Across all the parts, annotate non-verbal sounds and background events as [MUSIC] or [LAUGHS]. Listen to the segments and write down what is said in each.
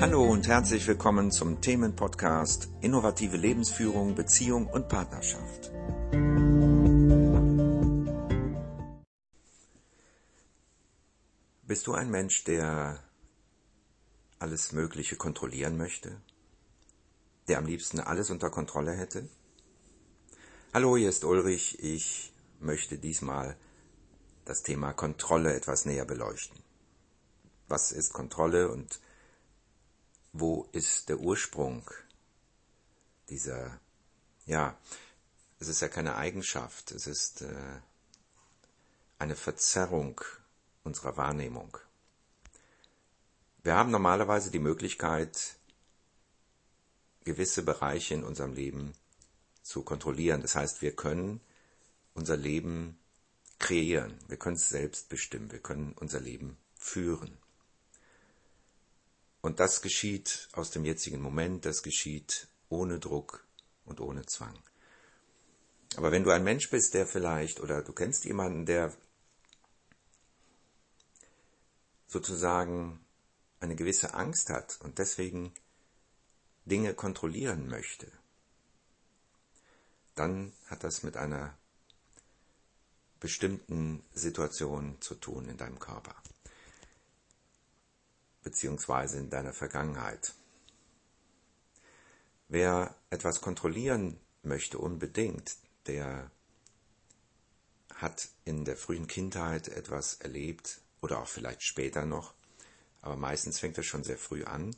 Hallo und herzlich willkommen zum Themenpodcast Innovative Lebensführung, Beziehung und Partnerschaft. Bist du ein Mensch, der alles Mögliche kontrollieren möchte? Der am liebsten alles unter Kontrolle hätte? Hallo, hier ist Ulrich. Ich möchte diesmal das Thema Kontrolle etwas näher beleuchten. Was ist Kontrolle und wo ist der Ursprung dieser, ja, es ist ja keine Eigenschaft, es ist äh, eine Verzerrung unserer Wahrnehmung. Wir haben normalerweise die Möglichkeit, gewisse Bereiche in unserem Leben zu kontrollieren. Das heißt, wir können unser Leben kreieren, wir können es selbst bestimmen, wir können unser Leben führen. Und das geschieht aus dem jetzigen Moment, das geschieht ohne Druck und ohne Zwang. Aber wenn du ein Mensch bist, der vielleicht, oder du kennst jemanden, der sozusagen eine gewisse Angst hat und deswegen Dinge kontrollieren möchte, dann hat das mit einer bestimmten Situation zu tun in deinem Körper beziehungsweise in deiner Vergangenheit. Wer etwas kontrollieren möchte unbedingt, der hat in der frühen Kindheit etwas erlebt oder auch vielleicht später noch, aber meistens fängt er schon sehr früh an,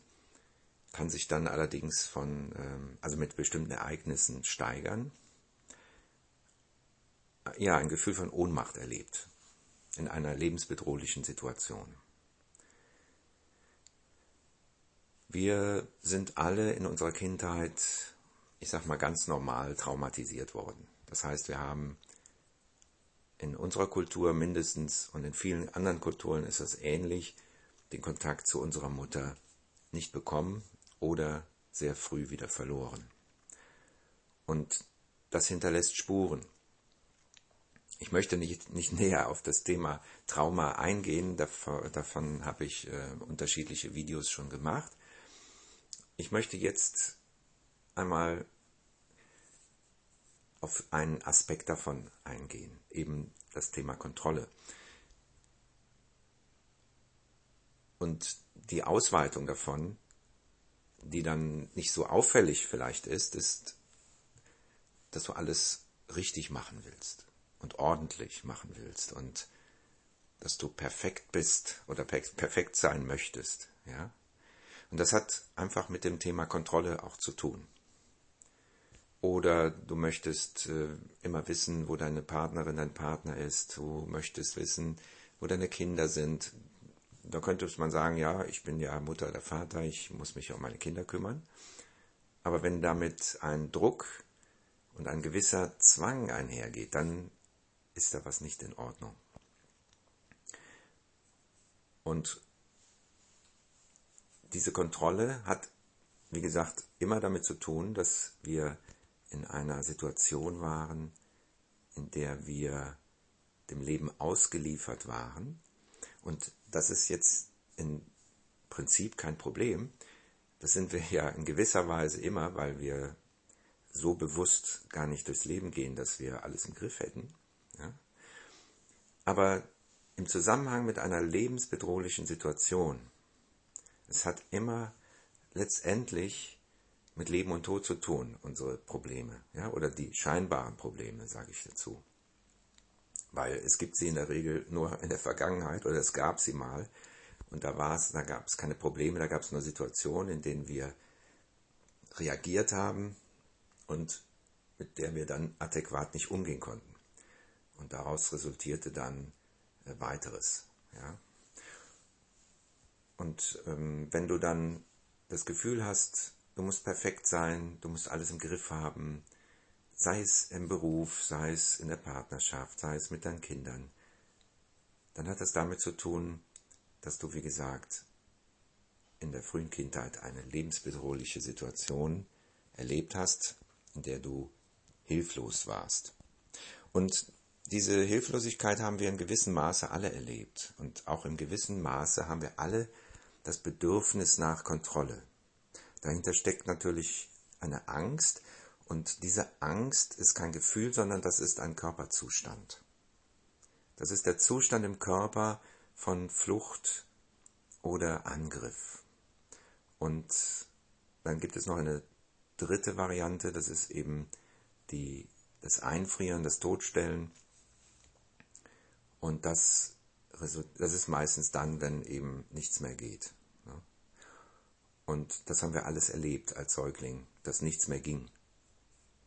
kann sich dann allerdings von, ähm, also mit bestimmten Ereignissen steigern. Ja, ein Gefühl von Ohnmacht erlebt in einer lebensbedrohlichen Situation. Wir sind alle in unserer Kindheit, ich sag mal ganz normal, traumatisiert worden. Das heißt, wir haben in unserer Kultur mindestens und in vielen anderen Kulturen ist das ähnlich, den Kontakt zu unserer Mutter nicht bekommen oder sehr früh wieder verloren. Und das hinterlässt Spuren. Ich möchte nicht, nicht näher auf das Thema Trauma eingehen, davon, davon habe ich äh, unterschiedliche Videos schon gemacht. Ich möchte jetzt einmal auf einen Aspekt davon eingehen, eben das Thema Kontrolle. Und die Ausweitung davon, die dann nicht so auffällig vielleicht ist, ist, dass du alles richtig machen willst und ordentlich machen willst und dass du perfekt bist oder perfekt sein möchtest, ja? Und das hat einfach mit dem Thema Kontrolle auch zu tun. Oder du möchtest äh, immer wissen, wo deine Partnerin, dein Partner ist. Du möchtest wissen, wo deine Kinder sind. Da könnte man sagen, ja, ich bin ja Mutter oder Vater, ich muss mich um meine Kinder kümmern. Aber wenn damit ein Druck und ein gewisser Zwang einhergeht, dann ist da was nicht in Ordnung. Und diese Kontrolle hat, wie gesagt, immer damit zu tun, dass wir in einer Situation waren, in der wir dem Leben ausgeliefert waren. Und das ist jetzt im Prinzip kein Problem. Das sind wir ja in gewisser Weise immer, weil wir so bewusst gar nicht durchs Leben gehen, dass wir alles im Griff hätten. Ja? Aber im Zusammenhang mit einer lebensbedrohlichen Situation es hat immer letztendlich mit Leben und Tod zu tun, unsere Probleme, ja, oder die scheinbaren Probleme, sage ich dazu. Weil es gibt sie in der Regel nur in der Vergangenheit oder es gab sie mal und da war es, da gab es keine Probleme, da gab es nur Situationen, in denen wir reagiert haben und mit der wir dann adäquat nicht umgehen konnten. Und daraus resultierte dann äh, weiteres. Ja. Und ähm, wenn du dann das Gefühl hast, du musst perfekt sein, du musst alles im Griff haben, sei es im Beruf, sei es in der Partnerschaft, sei es mit deinen Kindern, dann hat das damit zu tun, dass du, wie gesagt, in der frühen Kindheit eine lebensbedrohliche Situation erlebt hast, in der du hilflos warst. Und diese Hilflosigkeit haben wir in gewissem Maße alle erlebt. Und auch in gewissem Maße haben wir alle das Bedürfnis nach Kontrolle. Dahinter steckt natürlich eine Angst und diese Angst ist kein Gefühl, sondern das ist ein Körperzustand. Das ist der Zustand im Körper von Flucht oder Angriff. Und dann gibt es noch eine dritte Variante, das ist eben die, das Einfrieren, das Todstellen. Und das, das ist meistens dann, wenn eben nichts mehr geht. Und das haben wir alles erlebt als Säugling, dass nichts mehr ging.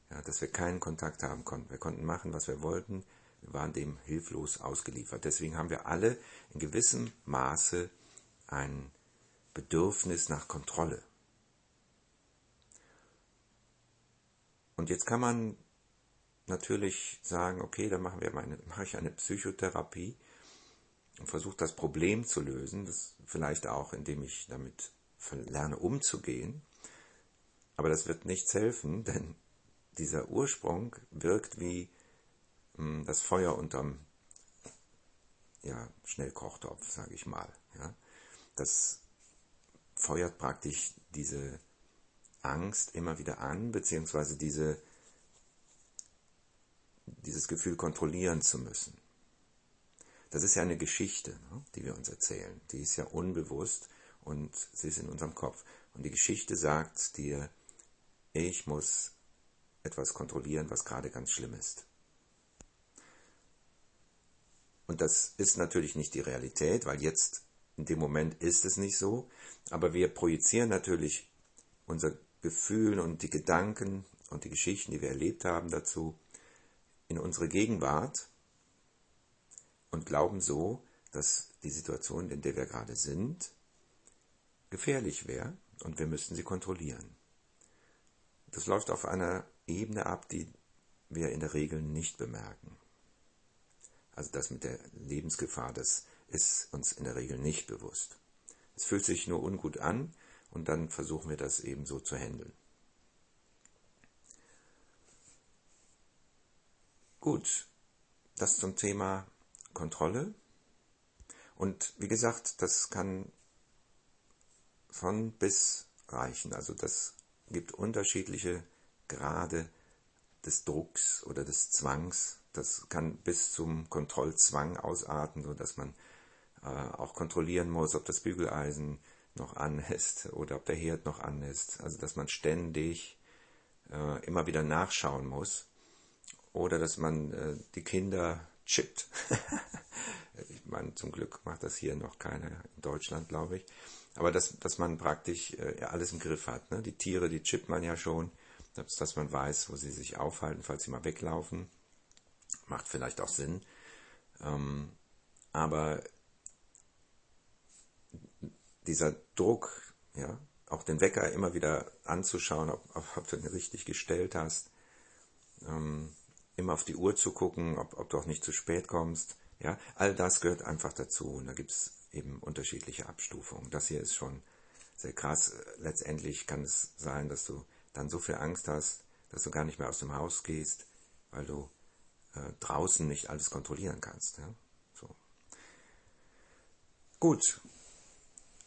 Ja, dass wir keinen Kontakt haben konnten. Wir konnten machen, was wir wollten. Wir waren dem hilflos ausgeliefert. Deswegen haben wir alle in gewissem Maße ein Bedürfnis nach Kontrolle. Und jetzt kann man natürlich sagen, okay, dann machen wir meine, [LAUGHS] mache ich eine Psychotherapie und versuche das Problem zu lösen. Das vielleicht auch, indem ich damit lerne umzugehen. Aber das wird nichts helfen, [LAUGHS] denn dieser Ursprung wirkt wie mh, hm, das Feuer unterm ja, Schnellkochtopf, sage ich mal. Ja. Das feuert praktisch diese Angst immer wieder an, beziehungsweise diese, dieses Gefühl kontrollieren zu müssen. Das ist ja eine Geschichte, ne, die wir uns erzählen. Die ist ja unbewusst und sie ist in unserem Kopf. Und die Geschichte sagt dir, ich muss etwas kontrollieren, was gerade ganz schlimm ist. Und das ist natürlich nicht die Realität, weil jetzt in dem Moment ist es nicht so, aber wir projizieren natürlich unser Gefühl und die Gedanken und die Geschichten, die wir erlebt haben dazu, in unsere Gegenwart und glauben so, dass die Situation, in der wir gerade sind, gefährlich wäre und wir müssten sie kontrollieren. Das läuft auf einer Ebene ab, die wir in der Regel nicht bemerken. Also das mit der Lebensgefahr, das ist uns in der Regel nicht bewusst. Es fühlt sich nur ungut an und dann versuchen wir das eben so zu handeln. Gut, das zum Thema Kontrolle. Und wie gesagt, das kann von bis reichen. Also das gibt unterschiedliche Grade des Drucks oder des Zwangs. Das kann bis zum Kontrollzwang ausarten, so dass man äh, auch kontrollieren muss, ob das Bügeleisen noch an ist oder ob der Herd noch an ist. Also dass man ständig äh, immer wieder nachschauen muss oder dass man äh, die Kinder chippt. [LAUGHS] ich meine, zum Glück macht das hier noch keiner in Deutschland, glaube ich. Aber dass, dass man praktisch äh, alles im Griff hat. Ne? Die Tiere, die chippt man ja schon, dass, dass man weiß, wo sie sich aufhalten, falls sie mal weglaufen. Macht vielleicht auch Sinn. Ähm, aber dieser Druck, ja, auch den Wecker immer wieder anzuschauen, ob, ob du ihn richtig gestellt hast, ähm, immer auf die Uhr zu gucken, ob, ob du auch nicht zu spät kommst, ja, all das gehört einfach dazu. Und da gibt es eben unterschiedliche Abstufungen. Das hier ist schon sehr krass. Letztendlich kann es sein, dass du dann so viel Angst hast, dass du gar nicht mehr aus dem Haus gehst, weil du äh, draußen nicht alles kontrollieren kannst. Ja? So. Gut.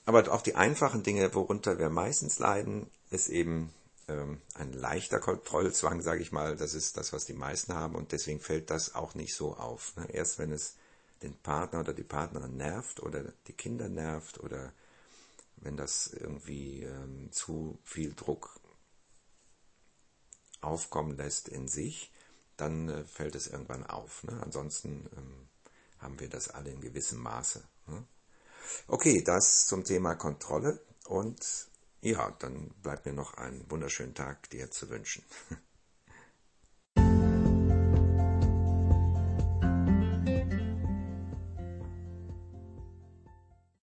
Aber auch die einfachen Dinge, worunter wir meistens leiden, ist eben ähm, ein leichter Kontrollzwang, sage ich mal. Das ist das, was die meisten haben und deswegen fällt das auch nicht so auf. Ne? Erst wenn es den Partner oder die Partnerin nervt oder die Kinder nervt oder wenn das irgendwie ähm, zu viel Druck aufkommen lässt in sich, dann äh, fällt es irgendwann auf. Ne? Ansonsten ähm, haben wir das alle in gewissem Maße. Ne? Okay, das zum Thema Kontrolle und ja, dann bleibt mir noch einen wunderschönen Tag dir zu wünschen. [LAUGHS]